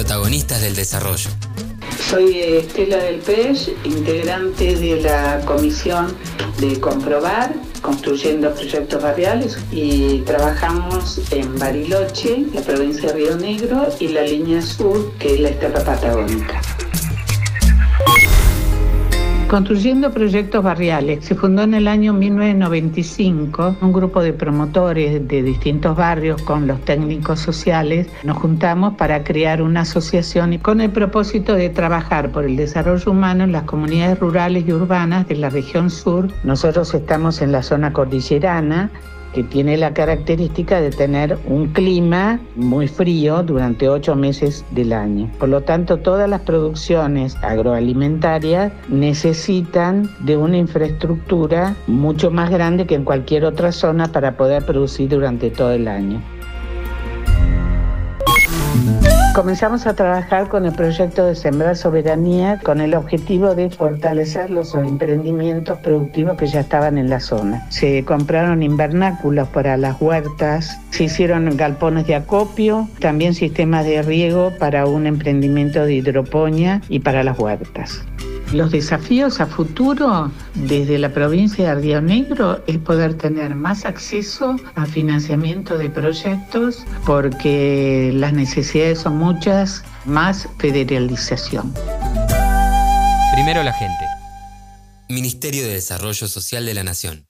protagonistas del desarrollo. Soy Estela del Pez, integrante de la comisión de comprobar, construyendo proyectos barriales y trabajamos en Bariloche, la provincia de Río Negro y la línea sur, que es la estepa patagónica. Construyendo proyectos barriales. Se fundó en el año 1995 un grupo de promotores de distintos barrios con los técnicos sociales. Nos juntamos para crear una asociación con el propósito de trabajar por el desarrollo humano en las comunidades rurales y urbanas de la región sur. Nosotros estamos en la zona cordillerana que tiene la característica de tener un clima muy frío durante ocho meses del año. Por lo tanto, todas las producciones agroalimentarias necesitan de una infraestructura mucho más grande que en cualquier otra zona para poder producir durante todo el año. Comenzamos a trabajar con el proyecto de Sembrar Soberanía con el objetivo de fortalecer los emprendimientos productivos que ya estaban en la zona. Se compraron invernáculos para las huertas, se hicieron galpones de acopio, también sistemas de riego para un emprendimiento de hidroponía y para las huertas. Los desafíos a futuro desde la provincia de Río Negro es poder tener más acceso a financiamiento de proyectos porque las necesidades son muchas, más federalización. Primero la gente. Ministerio de Desarrollo Social de la Nación.